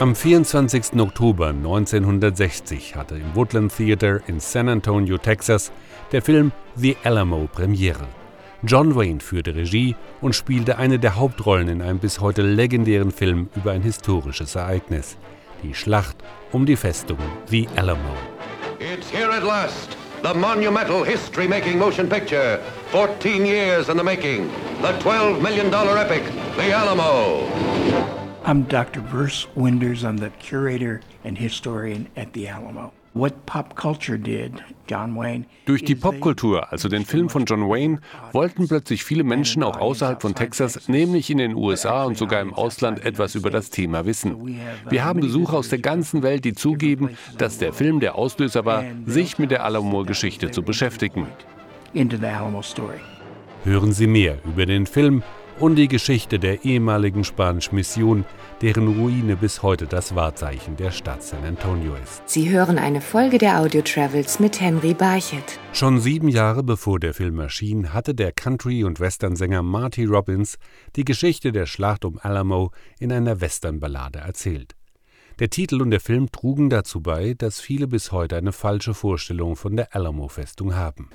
Am 24. Oktober 1960 hatte im Woodland Theater in San Antonio, Texas, der Film The Alamo Premiere. John Wayne führte Regie und spielte eine der Hauptrollen in einem bis heute legendären Film über ein historisches Ereignis, die Schlacht um die Festung The Alamo. It's here at last, the monumental history-making motion picture, 14 years in the making, the 12 million dollar epic, The Alamo. I'm Dr. Bruce Winders. I'm the curator and historian at the Alamo. Durch die Popkultur, also den Film von John Wayne, wollten plötzlich viele Menschen auch außerhalb von Texas, nämlich in den USA und sogar im Ausland, etwas über das Thema wissen. Wir haben Besucher aus der ganzen Welt, die zugeben, dass der Film der Auslöser war, sich mit der Alamo-Geschichte zu beschäftigen. Hören Sie mehr über den Film und die Geschichte der ehemaligen spanischen Mission, deren Ruine bis heute das Wahrzeichen der Stadt San Antonio ist. Sie hören eine Folge der Audio Travels mit Henry Barchett. Schon sieben Jahre bevor der Film erschien, hatte der Country- und Westernsänger Marty Robbins die Geschichte der Schlacht um Alamo in einer Westernballade erzählt. Der Titel und der Film trugen dazu bei, dass viele bis heute eine falsche Vorstellung von der Alamo-Festung haben.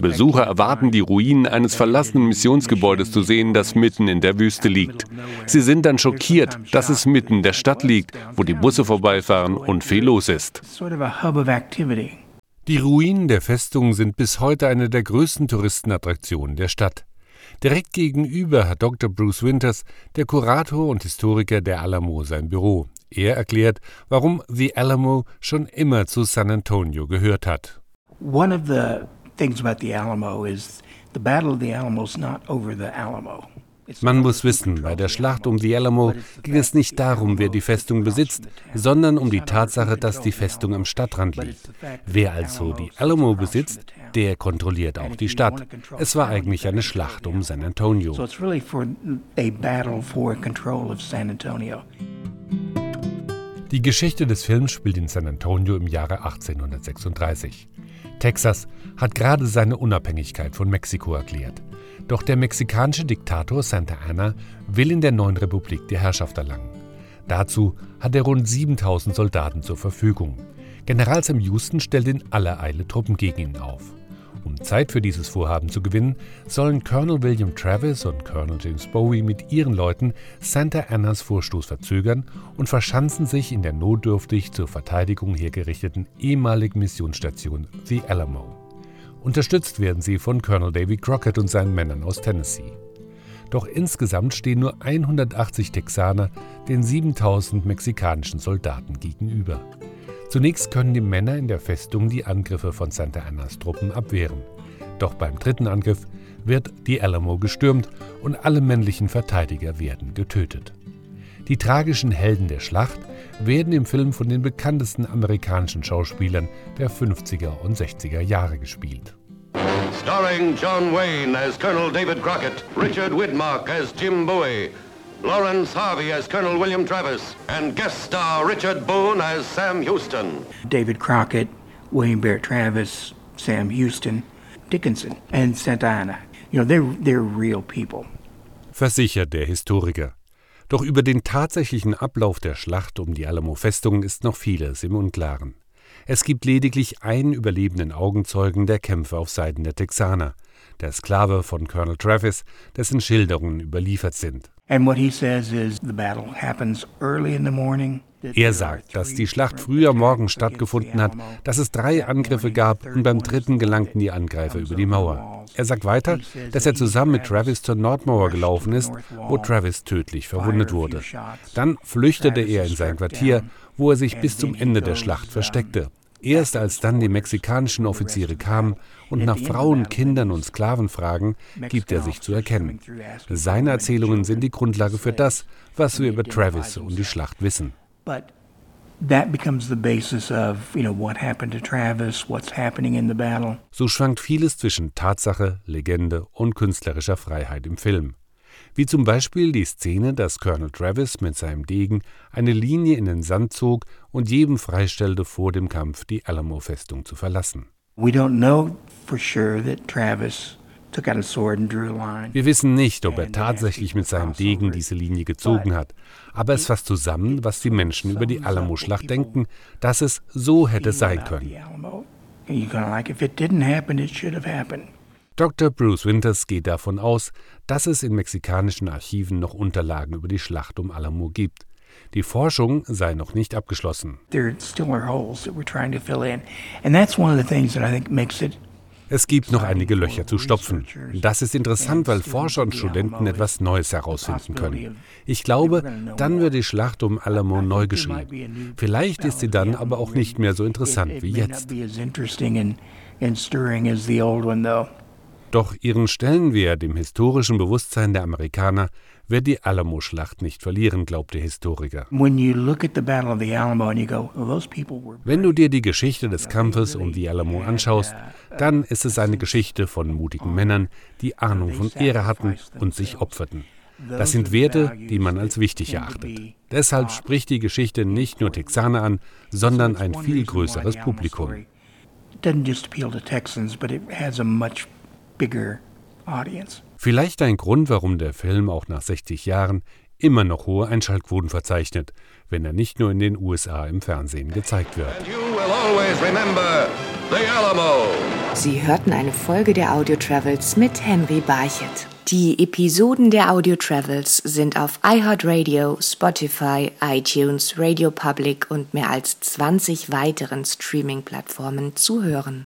Besucher erwarten die Ruinen eines verlassenen Missionsgebäudes zu sehen, das mitten in der Wüste liegt. Sie sind dann schockiert, dass es mitten in der Stadt liegt, wo die Busse vorbeifahren und viel los ist. Die Ruinen der Festung sind bis heute eine der größten Touristenattraktionen der Stadt. Direkt gegenüber hat Dr. Bruce Winters, der Kurator und Historiker der Alamo, sein Büro. Er erklärt, warum The Alamo schon immer zu San Antonio gehört hat. One of the things about the Alamo is the Battle of the Alamo is not over the Alamo. Man muss wissen, bei der Schlacht um die Alamo ging es nicht darum, wer die Festung besitzt, sondern um die Tatsache, dass die Festung am Stadtrand liegt. Wer also die Alamo besitzt, der kontrolliert auch die Stadt. Es war eigentlich eine Schlacht um San Antonio. Die Geschichte des Films spielt in San Antonio im Jahre 1836. Texas hat gerade seine Unabhängigkeit von Mexiko erklärt. Doch der mexikanische Diktator Santa Anna will in der neuen Republik die Herrschaft erlangen. Dazu hat er rund 7000 Soldaten zur Verfügung. General Sam Houston stellt in aller Eile Truppen gegen ihn auf. Um Zeit für dieses Vorhaben zu gewinnen, sollen Colonel William Travis und Colonel James Bowie mit ihren Leuten Santa Annas Vorstoß verzögern und verschanzen sich in der notdürftig zur Verteidigung hergerichteten ehemaligen Missionsstation The Alamo. Unterstützt werden sie von Colonel Davy Crockett und seinen Männern aus Tennessee. Doch insgesamt stehen nur 180 Texaner den 7000 mexikanischen Soldaten gegenüber. Zunächst können die Männer in der Festung die Angriffe von Santa Annas Truppen abwehren. Doch beim dritten Angriff wird die Alamo gestürmt und alle männlichen Verteidiger werden getötet. Die tragischen Helden der Schlacht werden im Film von den bekanntesten amerikanischen Schauspielern der 50er und 60er Jahre gespielt. Starring John Wayne as Colonel David Crockett, Richard Widmark as Jim Bowie, Lawrence Harvey as Colonel William Travis, and guest star Richard Boone as Sam Houston. David Crockett, William Barrett Travis, Sam Houston, Dickinson, and Santa Ana. You know, they're, they're real people. Versichert der Historiker. Doch über den tatsächlichen Ablauf der Schlacht um die Alamo-Festung ist noch vieles im Unklaren. Es gibt lediglich einen überlebenden Augenzeugen der Kämpfe auf Seiten der Texaner, der Sklave von Colonel Travis, dessen Schilderungen überliefert sind. Er sagt, dass die Schlacht früher morgen stattgefunden hat, dass es drei Angriffe gab und beim dritten gelangten die Angreifer über die Mauer. Er sagt weiter, dass er zusammen mit Travis zur Nordmauer gelaufen ist, wo Travis tödlich verwundet wurde. Dann flüchtete er in sein Quartier, wo er sich bis zum Ende der Schlacht versteckte. Erst als dann die mexikanischen Offiziere kamen und nach Frauen, Kindern und Sklaven fragen, gibt er sich zu erkennen. Seine Erzählungen sind die Grundlage für das, was wir über Travis und die Schlacht wissen. So schwankt vieles zwischen Tatsache, Legende und künstlerischer Freiheit im Film. Wie zum Beispiel die Szene, dass Colonel Travis mit seinem Degen eine Linie in den Sand zog und jedem freistellte, vor dem Kampf die Alamo-Festung zu verlassen. Wir wissen nicht, ob er tatsächlich mit seinem Degen diese Linie gezogen hat, aber es fasst zusammen, was die Menschen über die Alamo-Schlacht denken, dass es so hätte sein können. Dr. Bruce Winters geht davon aus, dass es in mexikanischen Archiven noch Unterlagen über die Schlacht um Alamo gibt. Die Forschung sei noch nicht abgeschlossen. Es gibt noch einige Löcher zu stopfen. Das ist interessant, weil Forscher und Studenten etwas Neues herausfinden können. Ich glaube, dann wird die Schlacht um Alamo neu geschrieben. Vielleicht ist sie dann aber auch nicht mehr so interessant wie jetzt. Doch ihren Stellenwert im historischen Bewusstsein der Amerikaner wird die Alamo-Schlacht nicht verlieren, glaubt der Historiker. Oh, Wenn du dir die Geschichte des Kampfes um die Alamo anschaust, dann ist es eine Geschichte von mutigen Männern, die Ahnung von Ehre hatten und sich opferten. Das sind Werte, die man als wichtig erachtet. Deshalb spricht die Geschichte nicht nur Texaner an, sondern ein viel größeres Publikum. Doesn't just appeal to Texans, but it has a much bigger audience. Vielleicht ein Grund, warum der Film auch nach 60 Jahren immer noch hohe Einschaltquoten verzeichnet, wenn er nicht nur in den USA im Fernsehen gezeigt wird. Sie hörten eine Folge der Audio Travels mit Henry Barchett. Die Episoden der Audio Travels sind auf iHeartRadio, Spotify, iTunes, Radio Public und mehr als 20 weiteren Streaming-Plattformen zu hören.